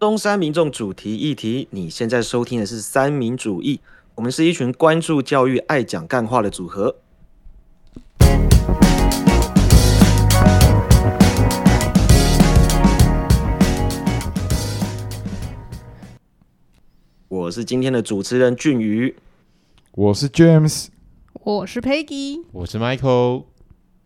东山民众主题议题，你现在收听的是三民主义，我们是一群关注教育、爱讲干话的组合。我是今天的主持人俊宇。我是 James，我是 Peggy，我是 Michael。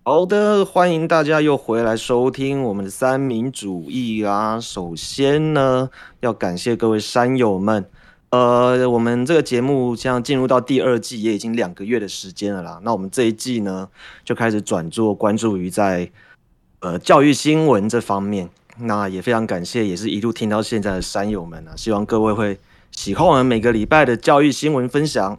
好的，欢迎大家又回来收听我们的三民主义啊。首先呢，要感谢各位山友们。呃，我们这个节目将进入到第二季，也已经两个月的时间了啦。那我们这一季呢，就开始转做关注于在呃教育新闻这方面。那也非常感谢，也是一路听到现在的山友们啊，希望各位会喜欢我们每个礼拜的教育新闻分享。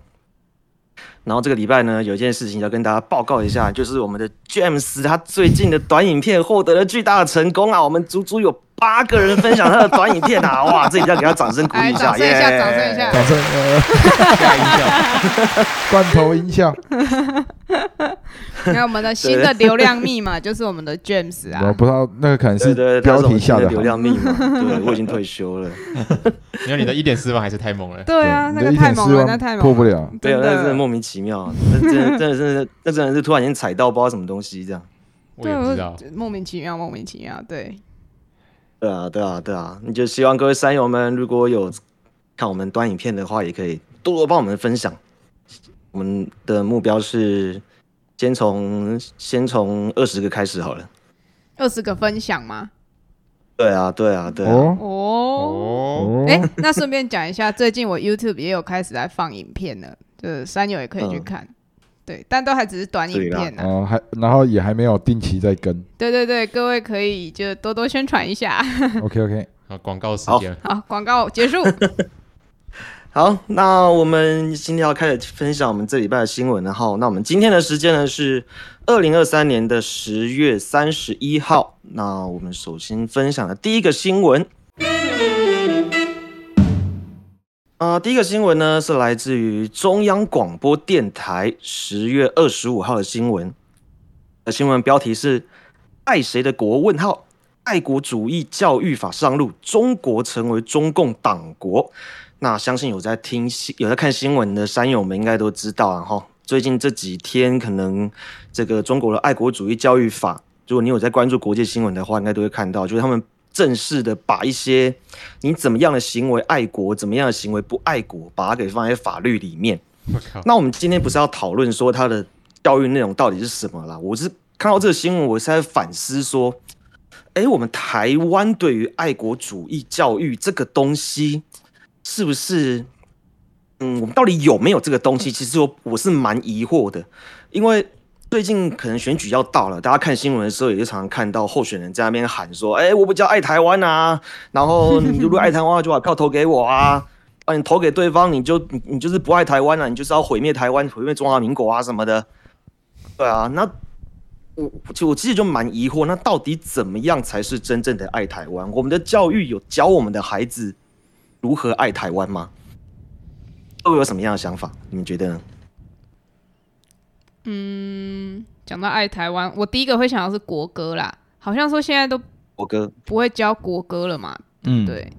然后这个礼拜呢，有一件事情要跟大家报告一下，就是我们的 James 他最近的短影片获得了巨大的成功啊！我们足足有八个人分享他的短影片啊！哇，这一定要给他掌声鼓励一下，耶掌声一下，掌声一下，掌声！下音效，罐头音效。还有我们的新的流量密码就是我们的 James 啊我啊，不知道那个可能是标题下的的流量密码，对我已经退休了。没有你的一点四万还是太猛了。对啊，那个太猛了，点四万那太猛破不了。对啊，那真的莫名其妙，那真的真的是那真的是突然间踩到不知道什么东西这样。我也不知道，莫名其妙，莫名其妙，对，对啊，对啊，对啊，你就希望各位山友们如果有看我们端影片的话，也可以多多帮我们分享。我们的目标是先从先从二十个开始好了。二十个分享吗？对啊，对啊，对啊。哦哦，哦，哦，哎，那顺便讲一下，最近我 YouTube 也有开始在放影片了，就是山友也可以去嗯看。对，但都还只是短影片啊。哦，还然后也还没有定期在跟。对对对，各位可以就多多宣传一下。OK OK，好，广告时间，好，广告结束。好，那我们今天要开始分享我们这礼拜的新闻了哈。那我们今天的时间呢是二零二三年的十月三十一号。那我们首先分享的第一个新闻，啊、第一个新闻呢是来自于中央广播电台十月二十五号的新闻。呃，新闻标题是“爱谁的国？”问号，爱国主义教育法上路，中国成为中共党国。那相信有在听新、有在看新闻的山友们应该都知道啊，哈，最近这几天可能这个中国的爱国主义教育法，如果你有在关注国际新闻的话，应该都会看到，就是他们正式的把一些你怎么样的行为爱国，怎么样的行为不爱国，把它给放在法律里面。我靠，那我们今天不是要讨论说它的教育内容到底是什么啦？我是看到这个新闻，我是在反思说，哎，我们台湾对于爱国主义教育这个东西，是不是，嗯，我们到底有没有这个东西？其实我我是蛮疑惑的，因为最近可能选举要到了，大家看新闻的时候也就常常看到候选人在那边喊说，哎，我比较爱台湾啊，然后你如果爱台湾，就把票投给我啊。啊，你投给对方，你就你你就是不爱台湾了、你就是要毁灭台湾、毁灭中华民国啊什么的。对啊，那我就我其实就蛮疑惑，那到底怎么样才是真正的爱台湾？我们的教育有教我们的孩子如何爱台湾吗？都有什么样的想法？你们觉得呢？讲到爱台湾，我第一个会想到是国歌啦，好像说现在都国歌，不会教国歌了嘛。嗯，。对，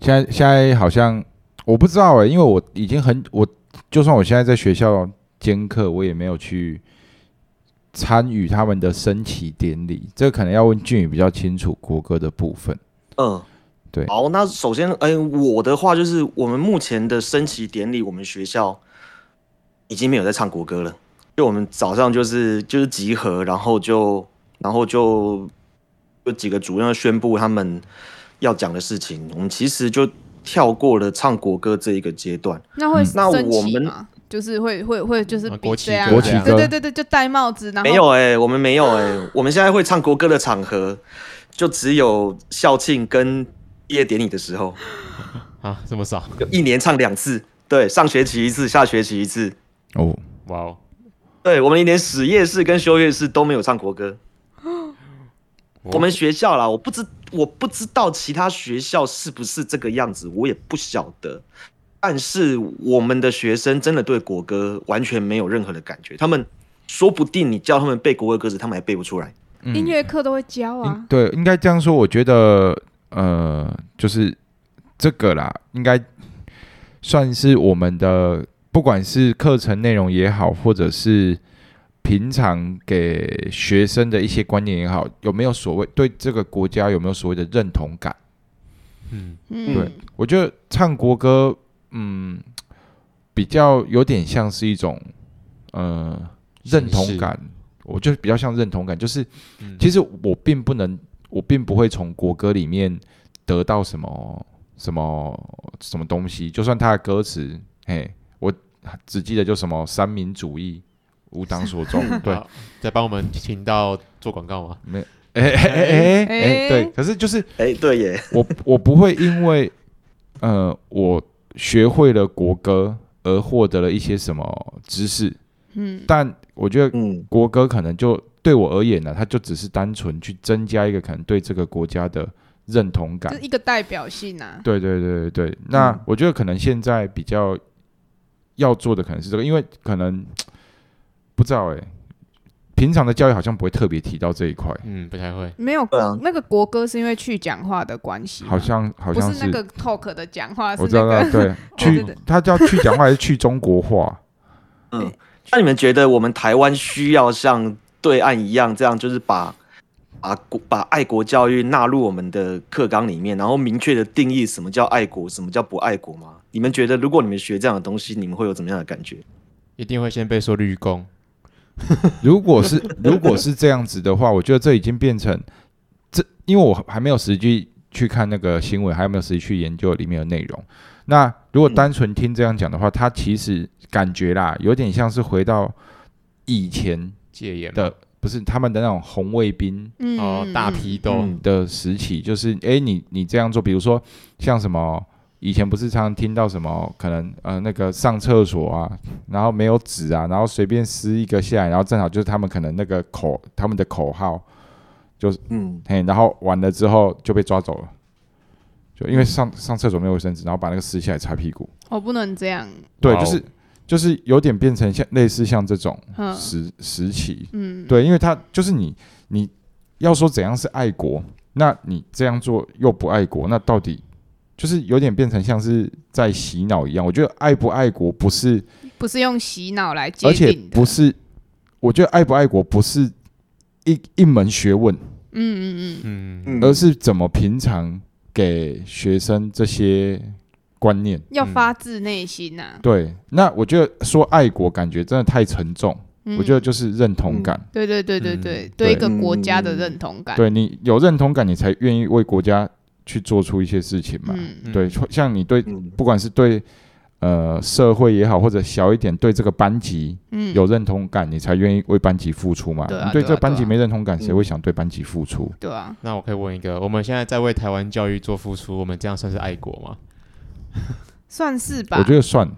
现在现在好像我不知道哎，因为我已经很我，就算我现在在学校兼课，我也没有去参与他们的升旗典礼。这个可能要问俊宇比较清楚国歌的部分。嗯，对好，那首先，哎、我的话就是，我们目前的升旗典礼，我们学校已经没有在唱国歌了。就我们早上就是就是集合，然后就然后就有几个主任宣布他们要讲的事情，我们其实就跳过了唱国歌这一个阶段。那会嗯那我们？就是会会会就是啊国旗比这样歌国旗歌对对对对，就戴帽子，然后没有哎、我们没有哎、我们现在会唱国歌的场合，就只有校庆跟毕业典礼的时候。啊，这么少，就一年唱两次，对，上学期一次，下学期一次。哦，哇哦，对我们连死夜市跟休夜市都没有唱国歌。我们学校啦，我不知我不知道其他学校是不是这个样子，我也不晓得。但是我们的学生真的对国歌完全没有任何的感觉，他们说不定你叫他们背国歌歌词，他们还背不出来。嗯音乐课都会教啊应。对，应该这样说。我觉得呃，就是这个啦，应该算是我们的，不管是课程内容也好，或者是平常给学生的一些观念也好，有没有所谓对这个国家有没有所谓的认同感？嗯，嗯，对，我觉得唱国歌，嗯，比较有点像是一种呃认同感，我觉得比较像认同感，就是嗯。其实我并不能，我并不会从国歌里面得到什么什么什么东西，就算它的歌词，嘿，我只记得就什么三民主义。无党所宗，对，在帮我们请到做广告吗？没哎哎哎哎，哎对，可是就是哎，对耶，我我不会因为呃我学会了国歌而获得了一些什么知识，嗯，但我觉得嗯国歌可能就对我而言呢，它就只是单纯去增加一个可能对这个国家的认同感就是。一个代表性啊。对对对对对，那嗯我觉得可能现在比较要做的可能是这个，因为可能 不知道哎、平常的教育好像不会特别提到这一块，嗯，不太会。没有对啊，那个国歌是因为去讲话的关系吗，好像好像不是那个 talk 的讲话，是我知道，对，去他叫去讲话还是去中国话？嗯，那你们觉得我们台湾需要像对岸一样，这样就是把把国把爱国教育纳入我们的课纲里面，然后明确的定义什么叫爱国，什么叫不爱国吗？你们觉得如果你们学这样的东西，你们会有怎么样的感觉？一定会先被说绿工。如果是 如果是这样子的话，我觉得这已经变成这，因为我还没有实际去看那个新闻，还有没有实际去研究里面的内容。那如果单纯听这样讲的话，它其实感觉啦，有点像是回到以前戒严的，不是他们的那种红卫兵嗯哦，大批斗，嗯的时期，就是哎，你你这样做，比如说像什么。以前不是常常听到什么可能呃那个上厕所啊，然后没有纸啊，然后随便撕一个下来，然后正好就是他们可能那个口他们的口号，就是嗯，嘿，然后完了之后就被抓走了，就因为上上厕所没有卫生纸，然后把那个撕下来擦屁股，哦不能这样，对，就是就是有点变成像类似像这种嗯时时期，嗯，对，因为他就是你你要说怎样是爱国，那你这样做又不爱国，那到底就是有点变成像是在洗脑一样。我觉得爱不爱国不是，不是用洗脑来界而且，不是，我觉得爱不爱国不是一一门学问，嗯嗯嗯，嗯，嗯。而是怎么平常给学生这些观念。要发自内心呐、对，那我觉得说爱国感觉真的太沉重，嗯。我觉得就是认同感。对对对对嗯对，对对一个国家的认同感，对你有认同感，你才愿意为国家去做出一些事情嘛。嗯对，像你对嗯不管是对呃社会也好，或者小一点对这个班级嗯，有认同感，你才愿意为班级付出嘛。对啊你对这个班级没认同感，谁嗯会想对班级付出？对啊，那我可以问一个，我们现在在为台湾教育做付出，我们这样算是爱国吗？算是吧。我觉得算。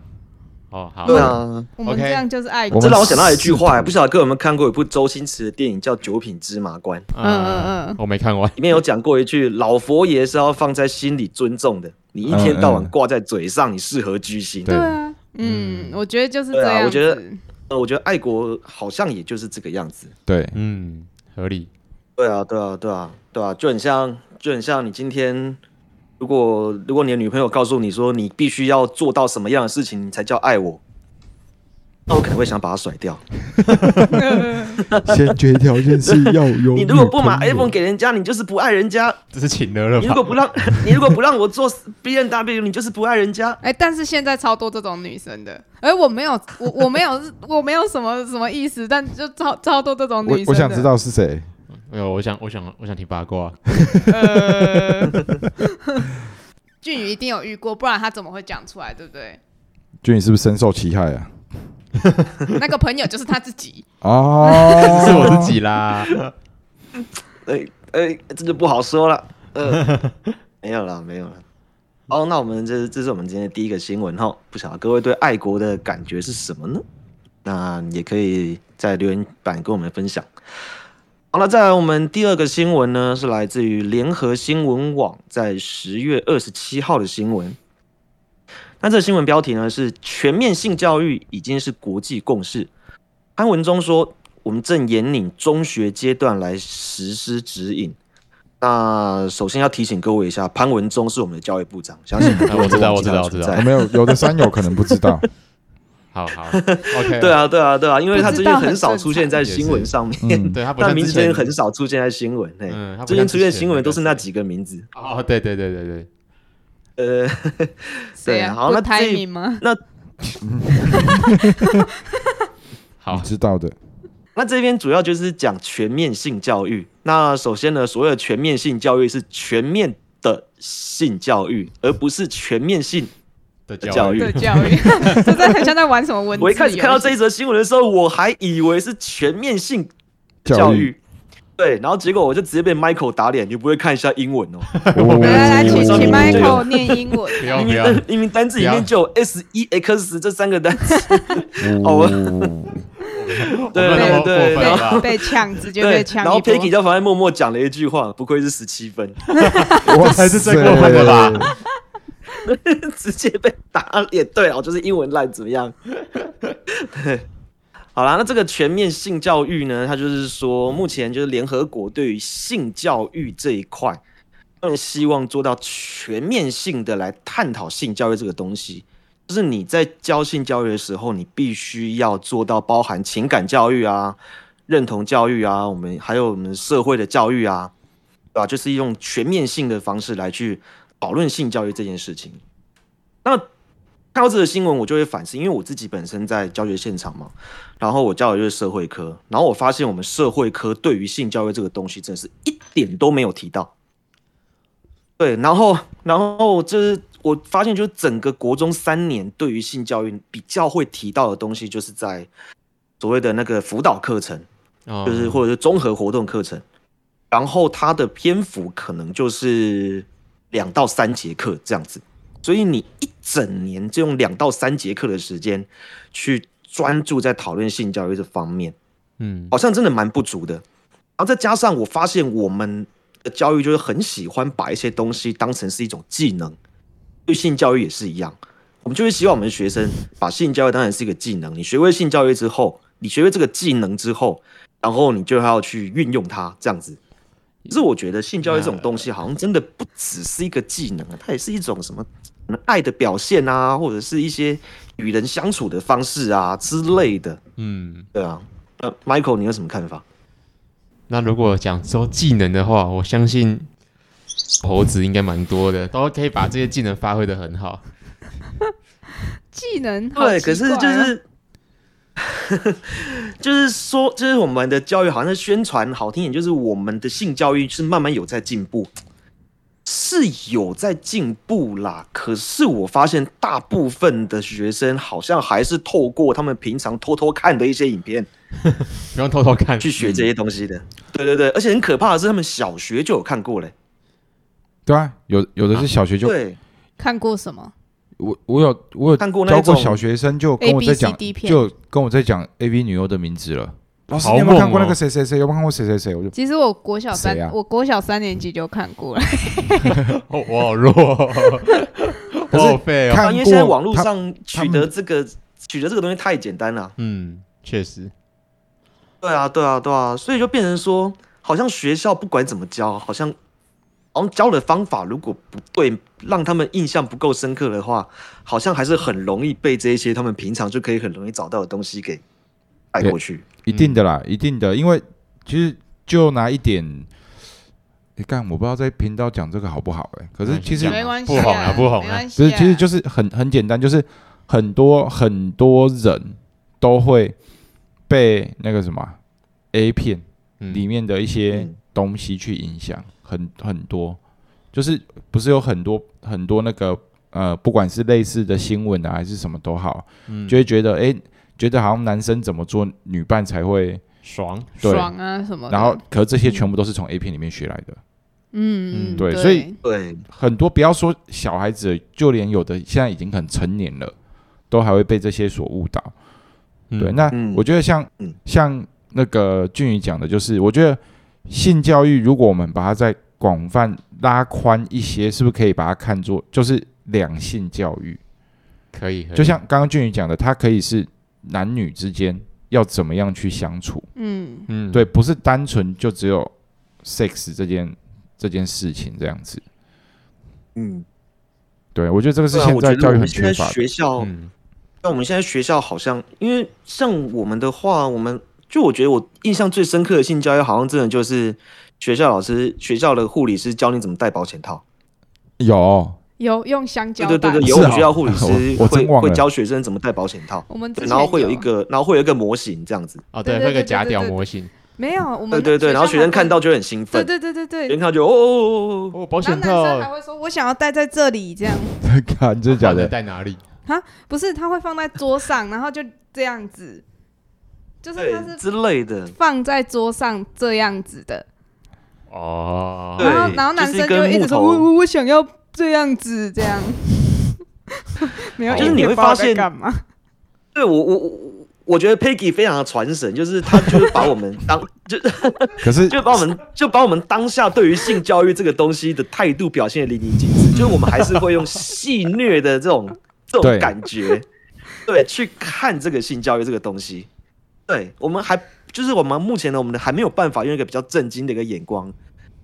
哦，好，对啊，我们 OK 这样就是爱。这让我想到一句话，是不晓得各位有没有看过一部周星驰的电影叫《九品芝麻官》，嗯嗯嗯我没看过。里面有讲过一句：“老佛爷是要放在心里尊重的，你一天到晚挂在嘴上，你适合居心。对对啊，嗯，嗯我觉得就是对这样我觉得呃，我觉得爱国好像也就是这个样子。对，嗯，合理。对啊，对啊，对啊，对啊，就很像，就很像你今天，如果如果你的女朋友告诉你说你必须要做到什么样的事情，你才叫爱我，那我可能会想把她甩掉。先决条件是要有 你如果不买 iPhone 给人家，你就是不爱人家；这是请了了？你如果不让，你如果不让我做 B N W，你就是不爱人家。哎、但是现在超多这种女生的，哎、我没有，我我没有，我没有什么什么意思，但就超超多这种女生。我我想知道是谁。没有，我想，我想，我想听八卦。呃，俊宇一定有遇过，不然他怎么会讲出来，对不对？俊宇是不是深受其害啊？那个朋友就是他自己，哦，是我自己啦。哎哎，这就不好说了。呃，没有了，没有了。哦，那我们这这是我们今天的第一个新闻哈，不晓得各位对爱国的感觉是什么呢？那也可以在留言板跟我们分享。好了，再来我们第二个新闻呢，是来自于联合新闻网在十月二十七号的新闻。那这个新闻标题呢是“全面性教育已经是国际共识”。潘文中说，我们正引领中学阶段来实施指引。那首先要提醒各位一下，潘文忠是我们的教育部长，相信很多人 我知道我知道我 没有有的山友可能不知道，好好，OK，对，啊，对啊，对啊，因为他最近很少出现在新闻上面，嗯，对他不他像之前名字很少出现在新闻。他不最近出现新闻都是那个几个名字。哦，对对对对对，呃，对啊？好那这 timing 吗？好，知道的，那这边主要就是讲全面性教育。那首先呢，所谓的全面性教育是全面的性教育，而不是全面性。的教教育教育，这在很像在玩什么文字我一开始看到这一则新闻的时候，我还以为是全面性教育教育。对，然后结果我就直接被 Michael 打脸，你不会看一下英文哦？哦 来来来，请请 Michael 念英文。明明单明明单字里面就有 S E X 这三个单词。哦，对对对被被呛，直接被，呛然后一波。Peggy 在旁边默默讲了一句话，不愧是十七分，我才是最过分的吧？直接被打脸。对啊，我就是英文烂，怎么样？对，好啦，那这个全面性教育呢，它就是说，目前就是联合国对于性教育这一块，更希望做到全面性的来探讨性教育这个东西。就是你在教性教育的时候，你必须要做到包含情感教育啊、认同教育啊，我们还有我们社会的教育啊，对吧？就是用全面性的方式来去讨论性教育这件事情。那看到这个新闻，我就会反思，因为我自己本身在教学现场嘛，然后我教的就是社会科，然后我发现我们社会科对于性教育这个东西，真的是一点都没有提到。对，然后，然后就是我发现，就是整个国中三年对于性教育比较会提到的东西，就是在所谓的那个辅导课程，哦就是或者是综合活动课程，然后它的篇幅可能就是两到三节课这样子，所以你一整年就用两到三节课的时间去专注在讨论性教育这方面，嗯好像真的蛮不足的。然后再加上我发现我们的教育就是很喜欢把一些东西当成是一种技能，对性教育也是一样。我们就会希望我们的学生把性教育当成是一个技能。你学会性教育之后，你学会这个技能之后，然后你就要去运用它，这样子。可是我觉得性教育这种东西，好像真的不只是一个技能啊，它也是一种什么爱的表现啊，或者是一些与人相处的方式啊之类的。嗯，对啊，呃，Michael，你有什么看法？那如果讲说技能的话，我相信猴子应该蛮多的，都可以把这些技能发挥的很好。技能好对，可是就是 就是说，就是我们的教育好像是宣传好听点，就是我们的性教育是慢慢有在进步，是有在进步啦。可是我发现大部分的学生好像还是透过他们平常偷偷看的一些影片 不用偷偷看去学这些东西的。对对对，而且很可怕的是，他们小学就有看过嘞。对啊，有有的是小学就对，看过什么？我我有我有看过教过小学生，就跟 A 我 B 在 C 讲，D 片。就跟我在讲 A V 女优的名字了。老师，好你有没有看过猛哦那个谁谁谁？有没有看过谁谁谁？我就其实我国小三谁啊，我国小三年级就看过了。哦，我好弱，我好废哦。看啊，因为现在过网络上取得这个取得这个东西太简单了。嗯，确实，对啊，对啊，对啊，所以就变成说，好像学校不管怎么教，好像好像教的方法如果不对，让他们印象不够深刻的话，好像还是很容易被这一些他们平常就可以很容易找到的东西给带过去。一定的啦，一定的，因为其实就拿一点，你看，我不知道在频道讲这个好不好哎、可是其实没关系，不好啊不好啊。不是，其实就是很很简单，就是很多很多人都会被那个什么啊 A 片嗯。里面的一些嗯。东西去影响，很很多，就是不是有很多很多那个呃，不管是类似的新闻啊，还是什么都好，嗯就会觉得哎、诶觉得好像男生怎么做，女伴才会爽，对，爽啊什么的。然后可是这些全部都是从 A 片里面学来的，嗯，嗯对所以对，很多不要说小孩子，就连有的现在已经很成年了，都还会被这些所误导。嗯对，那嗯我觉得像、嗯像那个俊宇讲的，就是我觉得性教育，如果我们把它再广泛拉宽一些，是不是可以把它看作就是两性教育？可以，可以就像刚刚俊宇讲的，它可以是男女之间要怎么样去相处，嗯，嗯，对，不是单纯就只有 sex 这件这件事情，这样子。嗯，对，我觉得这个是对啊，我觉得现在教育很我们现在缺乏的。学校，嗯，那我们现在学校好像，因为像我们的话，我们就我觉得我印象最深刻的性教育，好像真的就是学校老师、学校的护理师教你怎么戴保险套。有，有用香蕉对对对对，有我们学校护理师 我我会真忘了。会教学生怎么戴保险套，我们然后会有一个，然后会有一个模型这样子。哦，对，会有个假屌模型，没有，我们对对对，然后学生看到就就很兴奋，对对对对学生对，看到就哦哦哦哦，哦，保然后险男生还套，会说我想要戴在这里这样，看真的。假放的？戴哪里？啊不是他会放在桌上，然后就这样子，就是对他是之类的。放在桌上这样子的，哦，对然后然后男生就会一直说我我我想要这样子这样，没有，就是你会发现干嘛？对我我我我觉得 Peggy 非常的传神，就是他就是把我们当 就可是 就把我们就把我们当下对于性教育这个东西的态度表现的淋漓尽致，就是我们还是会用戏谑的这种这种感觉，对，去看这个性教育这个东西。对我们还就是我们目前呢，我们还没有办法用一个比较震惊的一个眼光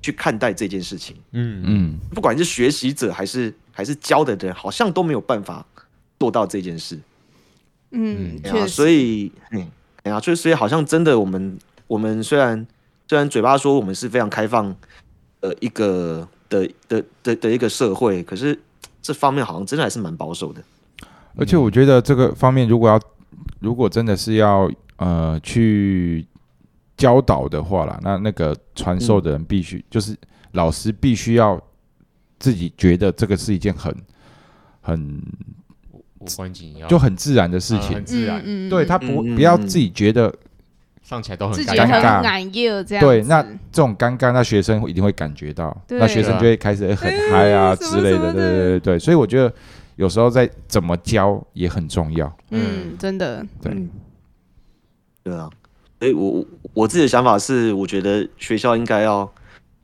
去看待这件事情。嗯嗯，嗯，不管是学习者还是还是教的人，好像都没有办法做到这件事。嗯，对啊，所以，嗯，哎呀，所以所以好像真的，我们我们虽然虽然嘴巴说我们是非常开放呃一个的的的的一个社会，可是这方面好像真的还是蛮保守的。而且我觉得这个方面，如果要如果真的是要呃去教导的话啦，那那个传授的人必须、就是老师必须要自己觉得这个是一件很很无关紧要，就很自然的事情。嗯很，自然，嗯对他不不要自己觉得上起来都很尴尴尬。很难耶这样对，那这种尴尬，那学生一定会感觉到，那学生就会开始很嗨啊之类的，什么的。对对对对，所以我觉得有时候在怎么教也很重要。嗯，真的，对嗯，对啊，所以我我我自己的想法是，我觉得学校应该要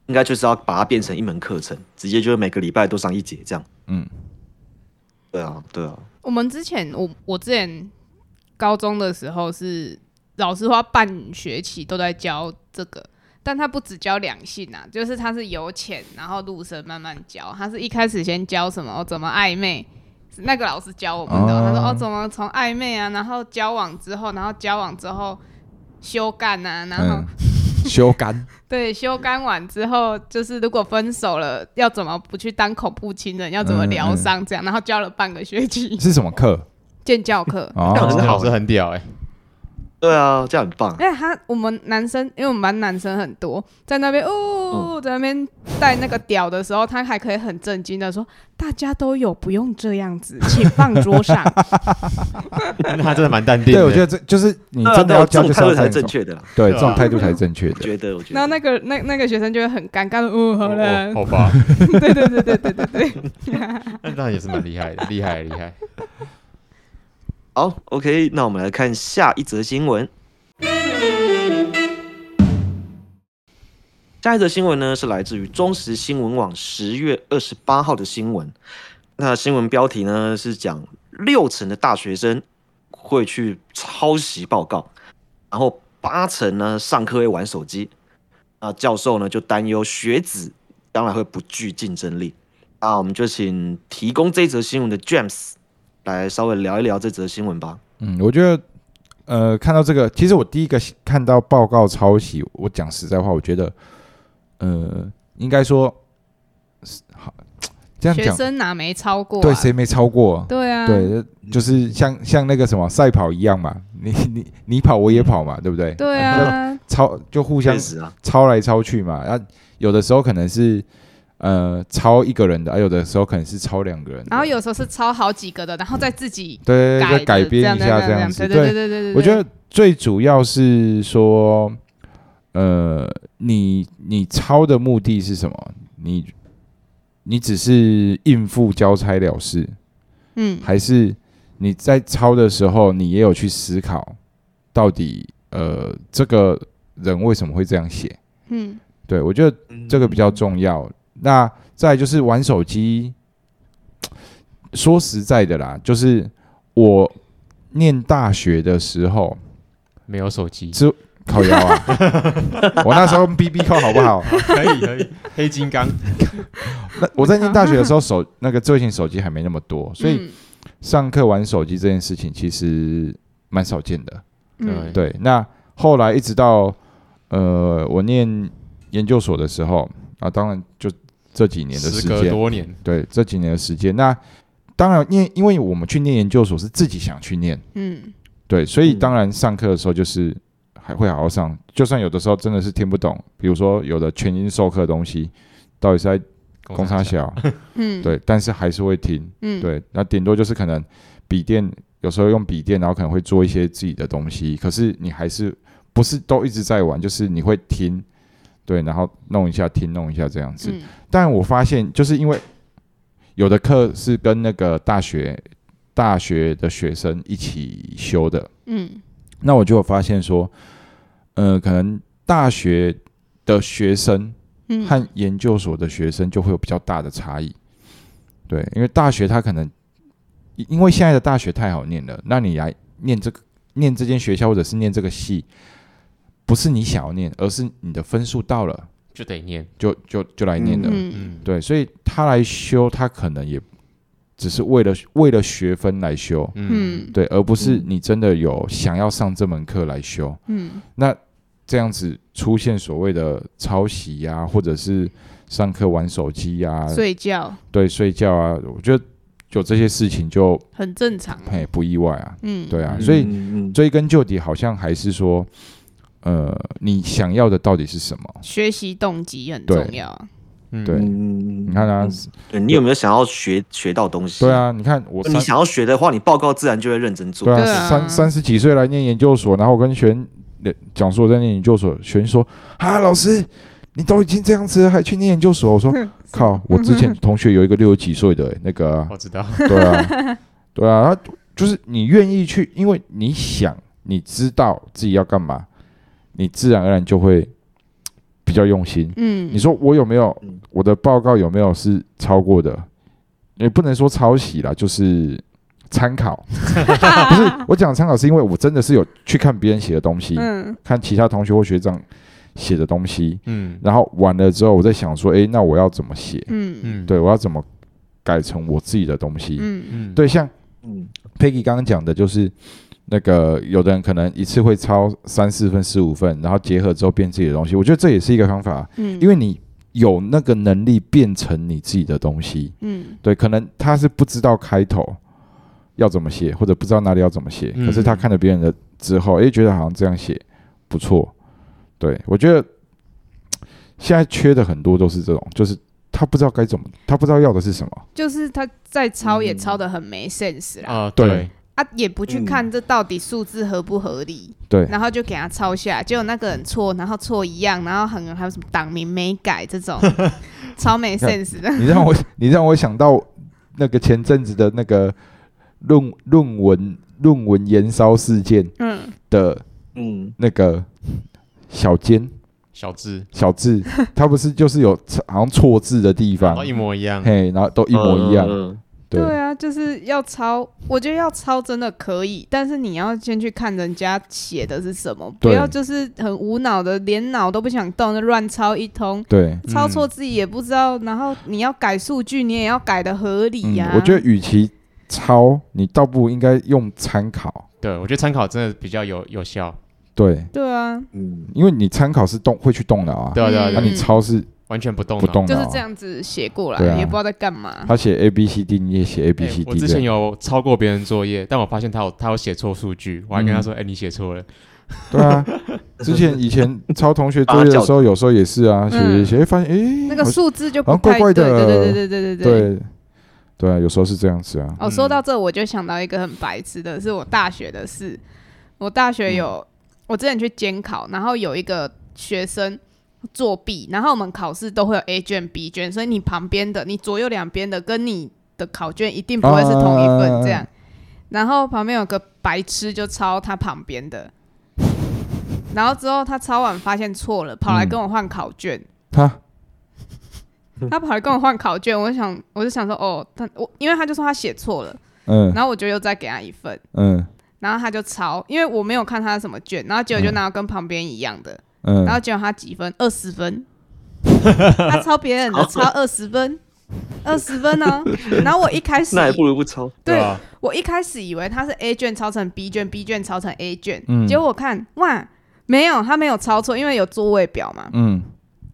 应该就是要把它变成一门课程，直接就是每个礼拜都上一节这样。嗯，对啊，对啊，我们之前我我之前高中的时候是老师花半学期都在教这个，但他不只教两性啊，就是他是由浅然后入深慢慢教，他是一开始先教什么、哦、怎么暧昧。是那个老师教我们的，哦。他说哦，怎么从暧昧啊，然后交往之后，然后交往之后修干啊，然后、嗯，修干，对，修干完之后，就是如果分手了，要怎么不去当恐怖情人，要怎么嗯疗伤，这样，然后教了半个学期。是什么课？建教课。哦，老师很屌哎，对啊，这样很棒。因为他我们男生，因为我们班男生很多，在那边哦，在那边带那个屌的时候，他还可以很震惊的说：“大家都有，不用这样子，请放桌上。那他真的蛮淡定的。对，我觉得这就是你真的要教，就是态度才正确的啦，对，这种态度才是正确的。我觉得，我”觉得。然后那个那那个学生就会很尴尬的，哦，好了哦，好吧，对对对对对对对，那也是蛮厉害的，厉害厉害。好，OK，那我们来看下一则新闻。下一则新闻呢是来自于中时新闻网十月二十八号的新闻。那新闻标题呢是讲六成的大学生会去抄袭报告，然后八成呢上课会玩手机。那教授呢就担忧学子将来会不具竞争力。那我们就请提供这则新闻的 James 来稍微聊一聊这则新闻吧。嗯，我觉得，呃，看到这个，其实我第一个看到报告抄袭，我讲实在话，我觉得，呃，应该说，是好，这样讲，学生哪没超过、啊？对，谁没超过？对啊，对，就是像像那个什么赛跑一样嘛，你你你跑我也跑嘛，对不对？对啊，抄就互相抄来抄去嘛，啊，有的时候可能是呃抄一个人的，啊，有的时候可能是抄两个人，然后有时候是抄好几个的，然后再自己对再改编一下这这样子，对对对对对对，我觉得最主要是说，呃，你你抄的目的是什么？你你只是应付交差了事，嗯。还是你在抄的时候，你也有去思考，到底呃这个人为什么会这样写？嗯。对我觉得这个比较重要。那再就是玩手机，说实在的啦，就是我念大学的时候，没有手机，只靠腰啊！我那时候用 BB 扣好不好？可以可以，黑金刚，那我在念大学的时候，手那个智慧型手机还没那么多，所以嗯上课玩手机这件事情其实蛮少见的。嗯对，那后来一直到呃我念研究所的时候啊，当然就这几年的时时隔间，多年，对这几年的时间，那当然因为因为我们去念研究所是自己想去念，嗯。对，所以嗯。当然上课的时候就是还会好好上，就算有的时候真的是听不懂，比如说有的全英授课的东西，到底是在公差小，嗯，对，但是还是会听，嗯，对，那顶多就是可能笔电有时候用笔电，然后可能会做一些自己的东西，可是你还是不是都一直在玩，就是你会听，对，然后弄一下听，弄一下这样子。嗯但我发现，就是因为有的课是跟那个大学大学的学生一起修的，嗯那我就有发现说，呃，可能大学的学生嗯和研究所的学生就会有比较大的差异。对，因为大学他可能因因为现在的大学太好念了，那你来念这个念这间学校或者是念这个系，不是你想要念，而是你的分数到了就得念，就就就来念了。嗯。嗯，对，所以他来修，他可能也只是为了为了学分来修，嗯。嗯对，而不是嗯你真的有想要上这门课来修。嗯。那这样子出现所谓的抄袭呀、或者是上课玩手机呀、睡觉。对睡觉啊，我觉得就这些事情就很正常，嘿不意外啊，嗯，对啊，嗯。所以追根究底，好像还是说，呃，你想要的到底是什么？学习动机很重要对。嗯你看啊嗯，对你有没有想要学学到东西？对，啊，你看我你想要学的话，你报告自然就会认真做。对啊，三三十几岁来念研究所，然后我跟学员讲说我在念研究所，学员说啊，老师，你都已经这样子了，还去念研究所？我说靠，我之前同学有一个六十几岁的、那个啊、我知道，对啊，对啊，他就是你愿意去，因为你想，你知道自己要干嘛，你自然而然就会比较用心。嗯，你说我有没有嗯我的报告有没有是超过的？也不能说抄袭啦，就是参考。不是我讲参考，是因为我真的是有去看别人写的东西，嗯看其他同学或学长写的东西，嗯然后完了之后，我在想说，诶，那我要怎么写？嗯嗯，对我要怎么改成我自己的东西？嗯嗯，对，像嗯 Peggy 刚刚讲的，就是那个有的人可能一次会抄三四份、四五份，然后结合之后变自己的东西。我觉得这也是一个方法，嗯，因为你有那个能力变成你自己的东西。嗯对，可能他是不知道开头要怎么写，或者不知道哪里要怎么写，嗯可是他看了别人的之后，诶，觉得好像这样写不错。对我觉得现在缺的很多都是这种，就是他不知道该怎么，他不知道要的是什么。就是他在抄也嗯抄的很没 sense 啦，啊，对对，啊，也不去看这到底数字合不合理，对，然后就给他抄下来，结果那个人错，然后错一样，然后很还有什么党名没改这种，超没 sense 的。你让我，你让我想到那个前阵子的那个论论文论文延烧事件嗯，的嗯。那个小尖小智，小智，他不是就是有 好像错字的地方然后，一模一样，嘿，然后都一模一样，对。啊，就是要抄，我觉得要抄真的可以，但是你要先去看人家写的是什么，不要就是很无脑的，连脑都不想动就乱抄一通。对，抄错自己也不知道，然后你要改数据，你也要改的合理嗯呀、，我觉得与其抄，你倒不如应该用参考，对我觉得参考真的比较有有效，对，对啊，嗯。因为你参考是动会去动脑啊，对啊对啊对啊，你抄是完全不动脑。不动、就是这。样子写过来，对啊也不知道在干嘛。他写 A B C D，你也写 A B 哎 C 我 D，之前有抄过别人作业，但我发现他有他有写错数据，我还跟他嗯说：“哎、你写错了。对啊，之前以前抄同学作业的时候，有时候也是啊，写写写，发现诶，那个好数字就不好像怪太怪的对，对对对对对对对。对对啊，有时候是这样子啊，哦，嗯说到这，我就想到一个很白痴的，是我大学的事。我大学有，我之前去监考，然后有一个学生作弊，然后我们考试都会有 A 卷、B 卷，所以你旁边的、你左右两边的跟你的考卷一定不会是同一份这样。然后旁边有个白痴就抄他旁边的，然后之后他抄完发现错了，跑来跟我换考卷。他？他跑来跟我换考卷，我就想，我就想说，哦，他我因为他就说他写错了，嗯。然后我就又再给他一份，嗯。然后他就抄，因为我没有看他什么卷，然后结果就拿到跟旁边一样的，嗯然后结果他几分？二十分，他抄别人的抄二十分，二十分呢、然后我一开始 那还不如不抄。对吧？我一开始以为他是 A 卷抄成 B 卷，B 卷抄成 A 卷，嗯。结果我看哇，没有，他没有抄错，因为有座位表嘛，嗯。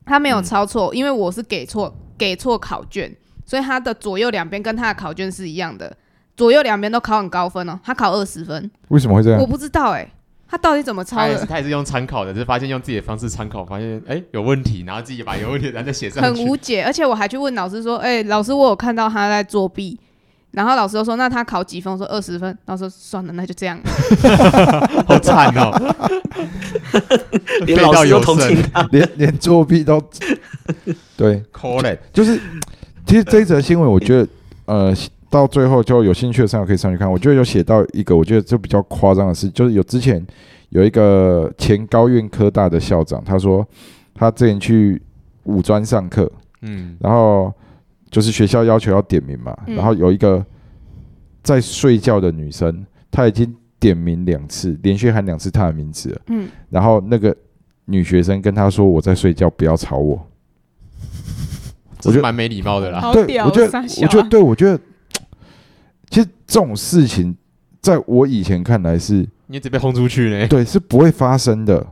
他没有抄错，因为我是给错给错考卷，所以他的左右两边跟他的考卷是一样的，左右两边都考很高分哦，他考二十分，为什么会这样？我？不知道哎、他到底怎么抄的？他也是他也是用参考的，就是发现用自己的方式参考，发现哎、有问题，然后自己把有问题的然后再写上去。很无解，而且我还去问老师说：“哎、老师，我有看到他在作弊。”然后老师就说：“那他考几分？”我说：“二十分。”老师说：“算了，那就这样。好惨哦，连老师都同情他。连连作弊都 对，可怜。就是其实这一则新闻，我觉得呃，到最后就有兴趣的朋友可以上去看。我觉得有写到一个，我觉得就比较夸张的事，就是有之前有一个前高院科大的校长，他说他之前去五专上课，嗯，然后就是学校要求要点名嘛，嗯然后有一个在睡觉的女生，她已经点名两次，连续喊两次她的名字了，”嗯，然后那个女学生跟他说：“我在睡觉，不要吵我。”我觉得蛮没礼貌的啦。对，我觉得，我觉得，对，我觉得，这种事情，在我以前看来是，你一直被轰出去呢。对，是不会发生的。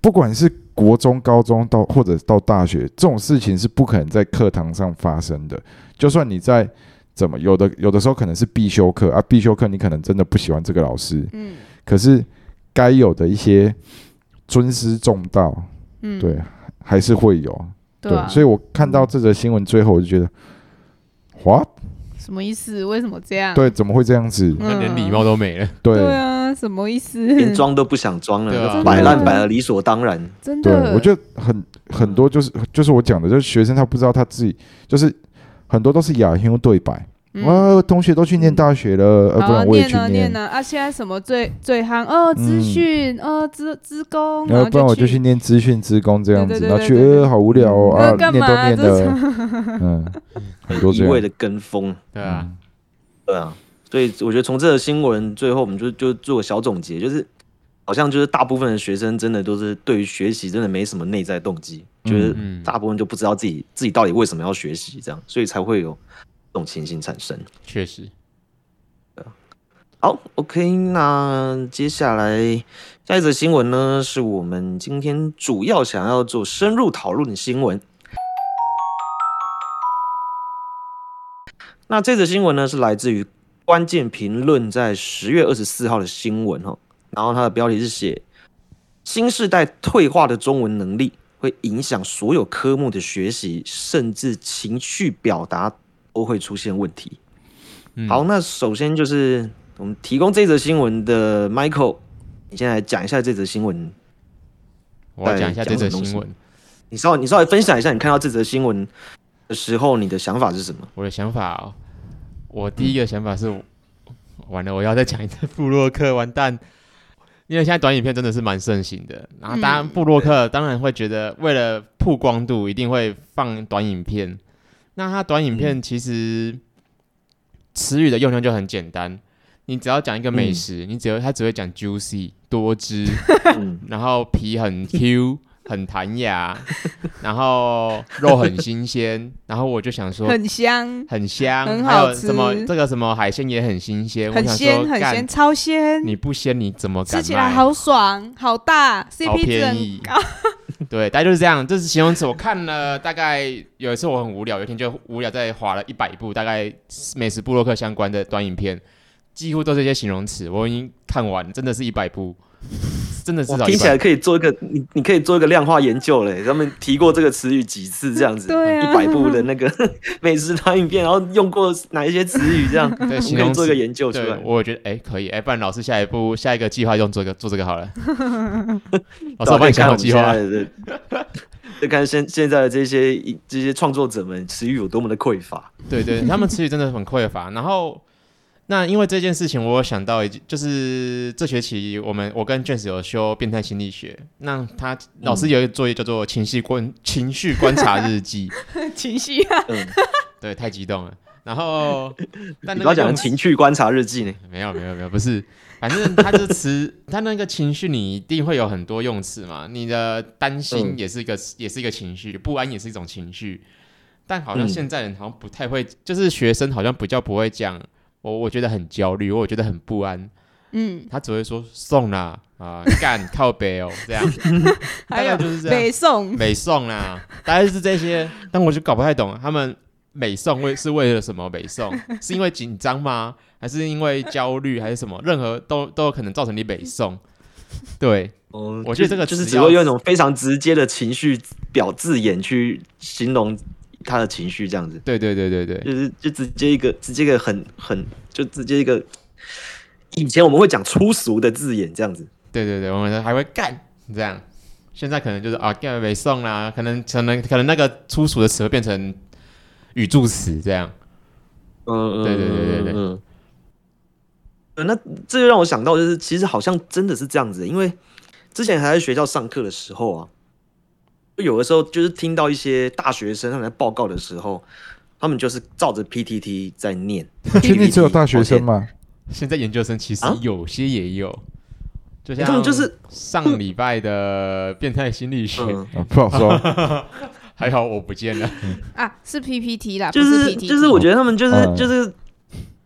不管是国中、高中到或者到大学，这种事情是不可能在课堂上发生的。就算你在怎么有的有的时候可能是必修课啊，必修课你可能真的不喜欢这个老师，嗯可是该有的一些尊师重道，嗯，对，还是会有。对啊，所以我看到这则新闻最后，我就觉得，哇，什么意思？为什么这样？对，怎么会这样子？连礼貌都没了。对，对啊，什么意思？连装都不想装了，摆烂摆的理所当然。真的，我觉得很很多就是就是我讲的，就是学生他不知道他自己，就是很多都是亚兄对白，嗯。啊，同学都去念大学了，呃，不然我也去念。啊！现在什么最最夯？哦，资嗯讯，哦，资资工，然后不然我就去去念资讯职工这样子，然后去呃好无聊哦啊，念都念了，嗯，很多这样，一味的跟风，对啊，嗯。对啊，所以我觉得从这个新闻最后，我们就就做个小总结，就是好像就是大部分的学生真的都是对于学习真的没什么内在动机，觉得嗯。大部分就不知道自己自己到底为什么要学习，这样，所以才会有这种情形产生。确实。好，OK，那接下来下一则新闻呢，是我们今天主要想要做深入讨论的新闻。那这则新闻呢，是来自于关键评论在十月二十四号的新闻哈，然后它的标题是写新时代退化的中文能力会影响所有科目的学习，甚至情绪表达都会出现问题。嗯好，那首先就是我们提供这则新闻的 Michael，你先来讲一下这则新闻。我要讲一下这则新闻。你稍微你稍微分享一下，你看到这则新闻的时候，你的想法是什么？我的想法哦，我第一个想法是，完了，我要再讲一次布洛克，完蛋。因为现在短影片真的是蛮盛行的，然后当然嗯布洛克当然会觉得为了曝光度，一定会放短影片。那它短影片其实词语的用量就很简单，你只要讲一个美食，你只要它只会讲 juicy 多汁，嗯，然后皮很 Q 很弹牙，然后肉很新鲜，然后我就想说很香，很香，很还有好吃什么这个什么海鲜也很新鲜，很想鲜很鲜，超鲜，你不鲜你怎么敢吃起来？好爽，好大，CP 值。对，大概就是这样，这是形容词。我看了大概有一次我很无聊，有一天就无聊在划了一百部大概美食布洛克相关的短影片，几乎都是一些形容词，我已经看完，真的是一百部，真的至少听起来可以做一个你你可以做一个量化研究嘞。他们提过这个词语几次这样子，对啊一百部的那个 美食短影片，然后用过哪一些词语这样，我 对们形容词可以做一个研究出对来，。我觉得哎、可以哎、不然老师下一步下一个计划用这个做这个好了。老师，我帮你想好计划看我们。现在的，就看现现在的这些这些创作者们词语有多么的匮乏。对对，他们词语真的很匮乏。然后，那因为这件事情，我有想到一件，就是这学期我们我跟 James 有修变态心理学，那他老师有一个作业叫做情绪观情绪观察日记。情绪啊，嗯，对，太激动了。然后 但你不要讲情绪观察日记呢？没有没有没有，不是，反正他这词，他那个情绪，你一定会有很多用词嘛。你的担心嗯也是一个，也是一个情绪，不安也是一种情绪。但好像嗯现在人好像不太会，就是学生好像比较不会讲，我我觉得很焦虑，我觉得很不安，嗯，他只会说送啦啊干靠北哦这样，大还有概就是这样。北宋，美送啦，大概是这些，但我就搞不太懂他们美送为是为了什么美送？是因为紧张吗？还是因为焦虑，还是什么？任何都都有可能造成你美送。对，哦我觉得这个就是只会用一种非常直接的情绪表字眼去形容他的情绪，这样子，对对对对对，就是就直接一个直接一个很很就直接一个，以前我们会讲粗俗的字眼这样子，对对对，我们还会干这样。现在可能就是啊，干没送啦，可能可能可能那个粗俗的词会变成语助词这样。嗯，对对对对对嗯。呃那这就让我想到，就是其实好像真的是这样子，因为之前还在学校上课的时候啊，就有的时候就是听到一些大学生他们在报告的时候，他们就是照着 PTT 在念，确定只有大学生吗？现在研究生其实啊？有些也有，就像他们就是上礼拜的变态心理学，嗯，啊不好说。还好我不见了。啊，是 PPT 啦，就是是就是我觉得他们就是嗯。就是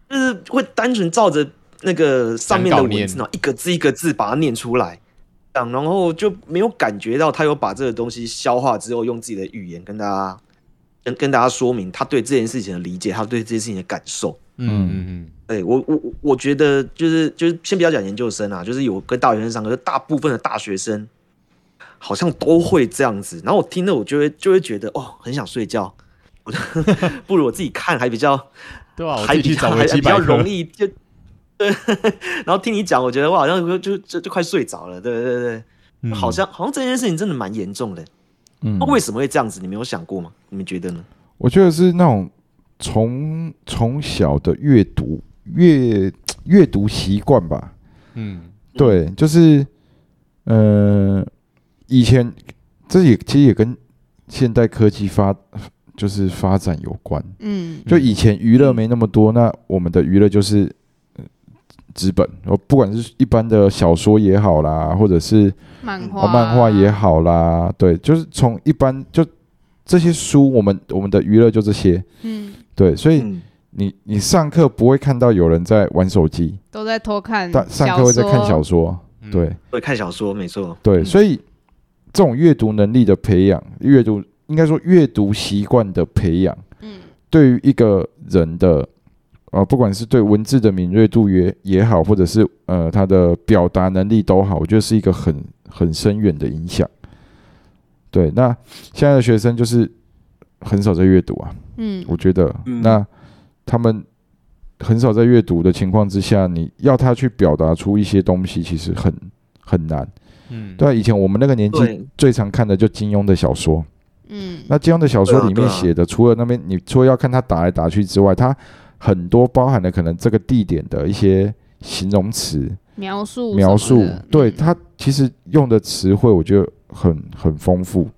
就是会单纯照着那个上面的文字，然后一个字一个字把它念出来，然后就没有感觉到他有把这个东西消化之后，用自己的语言跟大家跟跟大家说明他对这件事情的理解，他对这件事情的感受。嗯嗯嗯，对我我我我觉得就是就是先不要讲研究生啊，就是有跟大学生上课，就大部分的大学生好像都会这样子。然后我听了，我就会就会觉得哦，很想睡觉。我 不如我自己看还比较对啊，我还比较容。易就 对。然后听你讲，我觉得我好像就就就就快睡着了。对对对好像好像这件事情真的蛮严重的。嗯那，为什么会这样子？你没有想过吗？你们觉得呢？我觉得是那种从从小的阅读阅阅读习惯吧。嗯对，就是呃，以前这也其实也跟现代科技发就是发展有关。嗯就以前娱乐没那么多，那我们的娱乐就是呃纸本，我，不管是一般的小说也好啦，或者是漫画哦漫画也，好啦，对，就是从一般就这些书，我们我们的娱乐就这些，嗯，对，所以嗯，你你上课不会看到有人在玩手机，都在偷看但上课会在看小说，嗯。对。会看小说，没错。对，嗯。所以这种阅读能力的培养，阅读应该说阅读习惯的培养，嗯。对于一个人的呃，不管是对文字的敏锐度也也好，或者是呃他的表达能力都好，我觉得是一个很很深远的影响。对，那现在的学生就是很少在阅读啊，嗯我觉得，嗯那他们很少在阅读的情况之下，你要他去表达出一些东西，其实很很难。嗯，对啊，以前我们那个年纪，最常看的就金庸的小说，嗯，那金庸的小说里面写的，除了那边你除了要看他打来打去之外，他很多包含了可能这个地点的一些形容词描述描述对他其实用的词汇，我觉得很很丰富。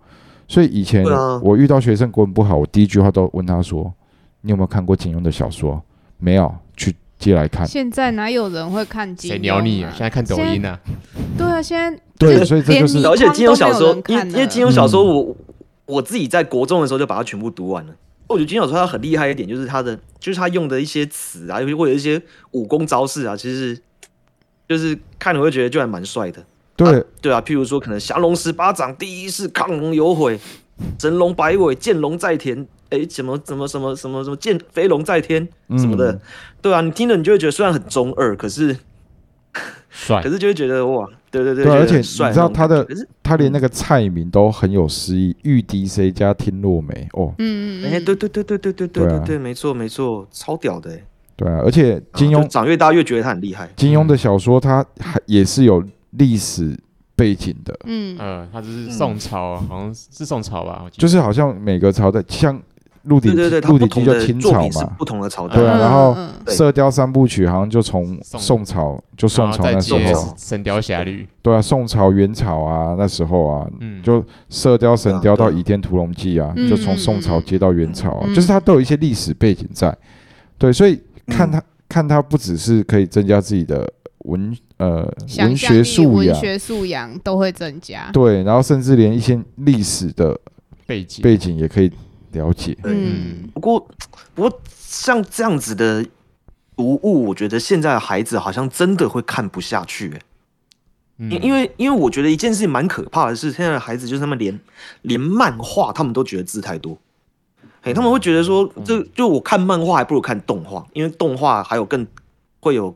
所以以前我遇到学生国文不好，我第一句话都问他说：“你有没有看过金庸的小说？”没有，去借来看。现在哪有人会看金庸、啊？谁鸟你啊？现在看抖音啊，对啊，现在对，所以这就是而且金庸小说因为因为金庸小说嗯我，我自己在国中的时候就把它全部读完了。我觉得金小川他很厉害一点，就是他的，就是他用的一些词啊，或者一些武功招式啊，其实就是看了会觉得就还蛮帅的。对。对啊，譬如说可能降龙十八掌第一式亢龙有悔，神龙摆尾，见龙在田，哎，什么什么什么什么什么见飞龙在天什么的，嗯对啊，你听了你就会觉得虽然很中二，可是帅可。是就会觉得哇，对对对，而且你知道他的可是他连那个菜名都很有诗意，“玉笛谁家听落梅”哦，嗯嗯哎、嗯，对对对对对对对对啊对对，没错没错，超屌的哎！对啊，而且金庸就长越大越觉得他很厉害。金庸的小说，他还也是有历史背景的，嗯呃，他就是宋朝，好像是宋朝吧？就是好像每个朝代，像《鹿鼎记对对对，》，《鹿鼎记》就清朝嘛，不同的朝代。对啊然后射雕三部曲》好像就从宋宋朝，就宋朝那时接候，《神雕侠侣》，对啊，宋朝、元朝啊，那时候啊，嗯，就《射雕》《神雕》到《倚天屠龙记》啊，嗯。就从宋朝接到元朝就是它都有一些历史背景在。对，所以看嗯他、看他不只是可以增加自己的文呃文学素养，文学素养都会增加。对，然后甚至连一些历史的背景，背景也可以了解。嗯，不过，不过像这样子的读物，我觉得现在的孩子好像真的会看不下去、欸。嗯。因因为因为我觉得一件事情蛮可怕的是，现在的孩子就是他们连连漫画他们都觉得字太多，嘿，他们会觉得说，这就我看漫画还不如看动画，因为动画还有更会有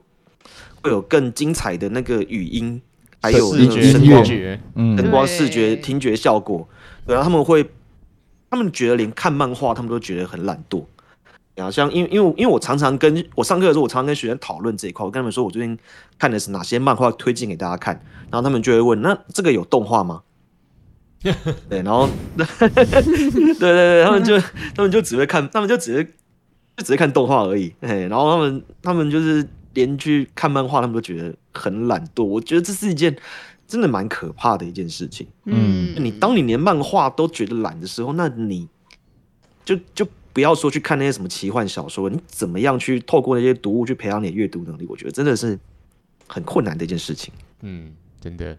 会有更精彩的那个语音，还有那视觉、听个声光、觉，嗯，灯光、视觉、听觉效果，对，然后他们会，他们觉得连看漫画他们都觉得很懒惰。然后像因为因为因为我常常跟我上课的时候，我常常跟学生讨论这一块。我跟他们说，我最近看的是哪些漫画推荐给大家看，然后他们就会问：那这个有动画吗？对，然后 对对对，他们就他们就只会看，他们就只是就只会看动画而已。嘿，然后他们他们就是连去看漫画，他们都觉得很懒惰。我觉得这是一件真的蛮可怕的一件事情。嗯你当你连漫画都觉得懒的时候，那你就就不要说去看那些什么奇幻小说，你怎么样去透过那些读物去培养你的阅读能力？我觉得真的是很困难的一件事情。嗯，真的，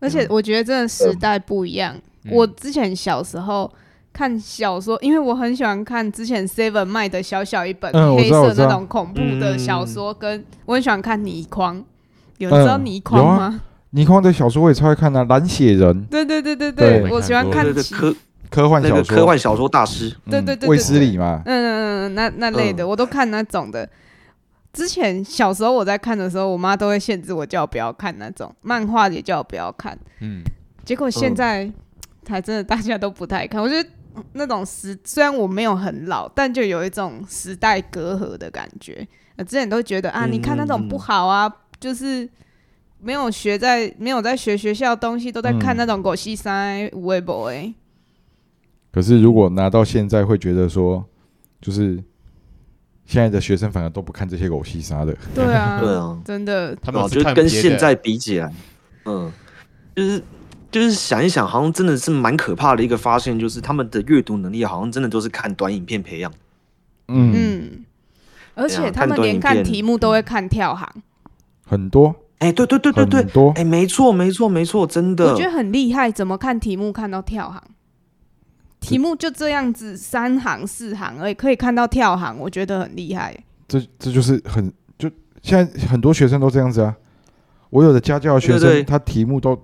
而且我觉得真的时代不一样。嗯我之前小时候看小说，因为我很喜欢看之前 Seven 卖的小小一本嗯黑色那种恐怖的小说，跟我很喜欢看倪匡。有人知道嗯倪匡吗？倪匡的小说我也超爱看的、蓝血人》对对对对对对，我喜欢看科科幻小说，科幻小说大师，嗯对对对对。卫斯理嘛，嗯嗯嗯，那那类的、我都看那种的。之前小时候我在看的时候，我妈都会限制我，叫我不要看那种漫画，也叫我不要看。嗯，结果现在还真的大家都不太看。我觉得那种时虽然我没有很老，但就有一种时代隔阂的感觉。呃，之前都觉得啊，嗯你看那种不好啊，就是没有学在没有在学学校的东西，都在看嗯那种狗戏三无微博哎。可是如果拿到现在，会觉得说，就是现在的学生反而都不看这些狗戏杀的，对啊，对啊，真的。哦，他们是就跟现在比起来，嗯，就是就是想一想，好像真的是蛮可怕的一个发现，就是他们的阅读能力好像真的都是看短影片培养。嗯，嗯，而且他们连看题目都会看跳行，很多哎、对对对对对很，多，哎、没错没错没错，真的我觉，得很厉害。怎么看题目看到跳行？题目就这样子三行四行而已，可以看到跳行，我觉得很厉害。这这就是很就现在很多学生都这样子啊。我有的家教的学生，对对对他题目都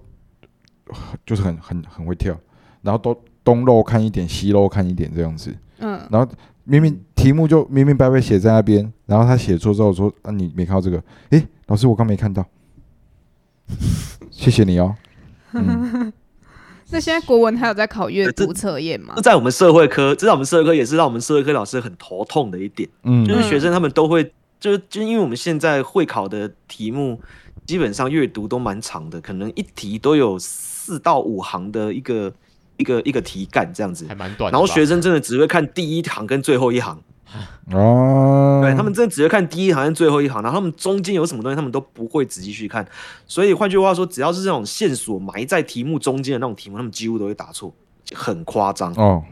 就是很很很会跳，然后都东漏看一点，西漏看一点这样子。嗯，然后明明题目就明明白白写在那边，然后他写错之后说：“啊，你没看到这个？诶，老师，我刚没看到。” 谢谢你哦。嗯，那现在国文还有在考阅读测验吗这？在我们社会科，这在我们社会科也是让我们社会科老师很头痛的一点，嗯就是学生他们都会，就就因为我们现在会考的题目，基本上阅读都蛮长的，可能一题都有四到五行的一个一个一个题干这样子还，蛮短的。然后学生真的只会看第一行跟最后一行。哦，对他们真的只会看第一行跟最后一行，然后他们中间有什么东西，他们都不会仔细去看。所以换句话说，只要是这种线索埋在题目中间的那种题目，他们几乎都会答错，很夸张。哦，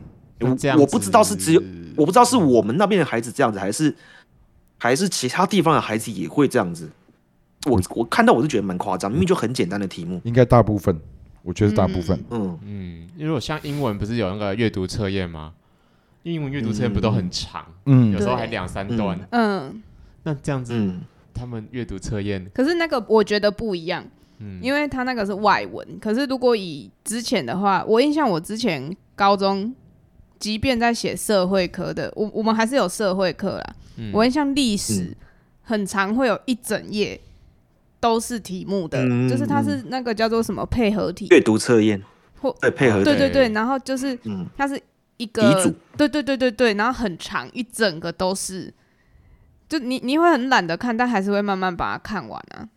我这样我不知道是只有我不知道是我们那边的孩子这样子，还是还是其他地方的孩子也会这样子。我我看到我是觉得蛮夸张，明明就很简单的题目，应该大部分，我觉得大部分。嗯，嗯，因为如果像英文不是有那个阅读测验吗？英文阅读测验不都很长，嗯。有时候还两三段。嗯，那这样子，嗯，他们阅读测验，可是那个我觉得不一样，嗯，因为他那个是外文。可是如果以之前的话，我印象我之前高中，即便在写社会科的，我我们还是有社会课啦。嗯。我印象历史很长会有一整页都是题目的，嗯就是它是那个叫做什么配合题，阅读测验。或对配合对对对对，然后就是嗯。它是一遗个嘱，对对对对对，然后很长，一整个都是，就你你会很懒得看，但还是会慢慢把它看完啊。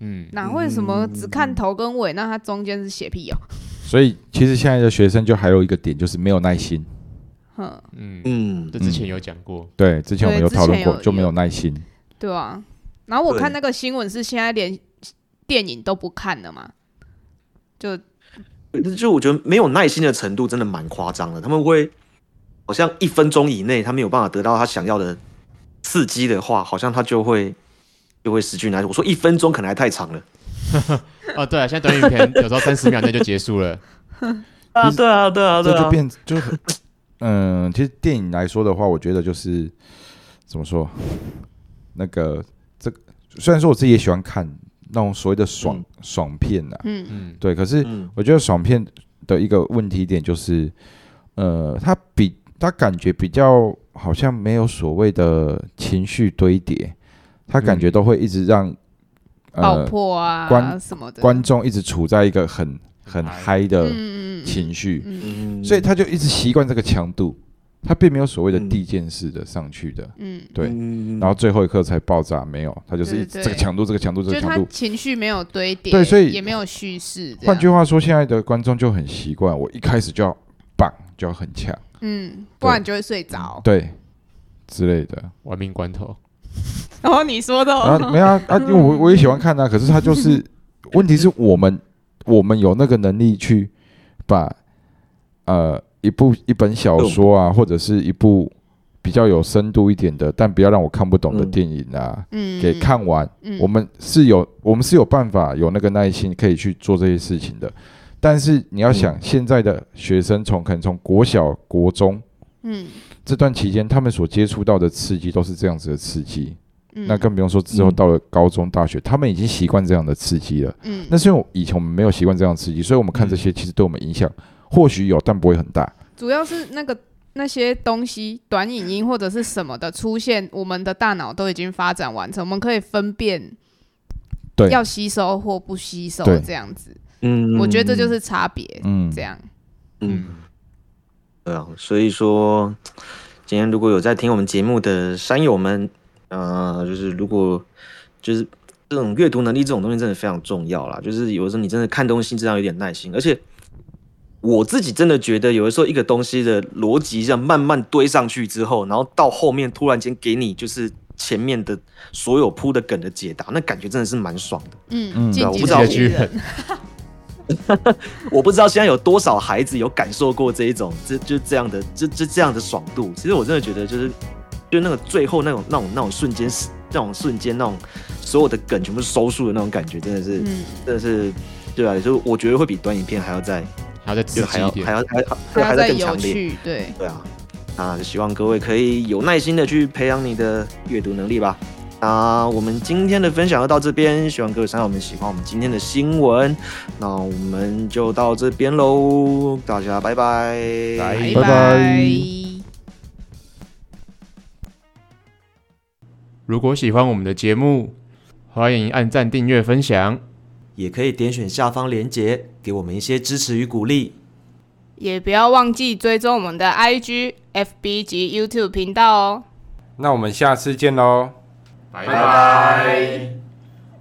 嗯，哪会什么只看头跟尾，那它中间是写屁哦？所以其实现在的学生就还有一个点，就是没有耐心。哼，嗯，嗯这之前有讲过，对，之前我们有讨论过，就没有耐心。对啊。然后我看那个新闻是现在连电影都不看了嘛，就就我觉得没有耐心的程度真的蛮夸张的，他们会好像一分钟以内他没有办法得到他想要的刺激的话，好像他就会就会失去耐心。我说一分钟可能还太长了。哦，对啊，现在短影片 有时候三十秒内就结束了。啊，对啊，对啊，对啊，这就变就很，嗯，其实电影来说的话，我觉得就是怎么说，那个这个虽然说我自己也喜欢看那种所谓的爽、嗯。爽片呐、嗯。嗯，对，可是嗯。我觉得爽片的一个问题点就是，呃，它比它感觉比较好像没有所谓的情绪堆叠，它感觉嗯都会一直让、爆呃破啊观什么的，观众一直处在一个很很嗨嗨的情绪，嗯。嗯。所以他就一直习惯这个强度，他并没有所谓的嗯递渐式的上去的，嗯，对，嗯然后最后一刻才爆炸，没有，他就是一直这个强度，这个强度，这就他个强度。情绪没有堆叠，对所以也没有叙事。换句，话说，现在的观众就很习惯，我一开始就要棒，就要很强，嗯，不然你就会睡着。对之类的。玩命关头。然后你说的哦，然后没有啊，啊因为我我也喜欢看啊，可是他就是 问题是我们我们有那个能力去把呃一部一本小说啊，或者是一部比较有深度一点的，但不要让我看不懂的嗯。电影啊，嗯，给看完。嗯，我们是有我们是有办法有那个耐心可以去做这些事情的。但是你要想，现在的学生从可能从国小、国中嗯。这段期间，他们所接触到的刺激都是这样子的刺激，嗯，那更不用说之后嗯到了高中、大学，他们已经习惯这样的刺激了。嗯，那是因为以前我们没有习惯这样的刺激，所以我们看这些其实对我们影响或许有，但不会很大。主要是那个那些东西，短影音或者是什么的出现，我们的大脑都已经发展完成，我们可以分辨对要吸收或不吸收对这样子。嗯我觉得这就是差别，嗯，这样。嗯，对啊，所以说今天如果有在听我们节目的山友们，呃，就是如果就是这种阅读能力这种东西真的非常重要啦，就是有的时候你真的看东西这样有点耐心，而且我自己真的觉得有的时候一个东西的逻辑这样慢慢堆上去之后，然后到后面突然间给你就是前面的所有铺的梗的解答，那感觉真的是蛮爽的。嗯，嗯我不知道 我不知道现在有多少孩子有感受过这一种，这就这样的，这这这样的爽度。其实我真的觉得，就是就那个最后那种那种那种瞬间，那种瞬间那种所有的梗全部收束的那种感觉，真的是、嗯，真的是，对啊，就我觉得会比短影片还要再还要再刺就还要激一点还。要还要对还要还要再更强烈。趣，对，对啊，那就希望各位可以有耐心的去培养你的阅读能力吧。那我们今天的分享就到这边，希望各位山友们喜欢我们今天的新闻。那我们就到这边喽，大家拜拜，拜拜拜如果喜欢我们的节目，欢迎按赞、订阅、分享。也可以点选下方链接，给我们一些支持与鼓励。也不要忘记追踪我们的 IG、FB 及 YouTube 频道哦。那我们下次见喽。拜拜。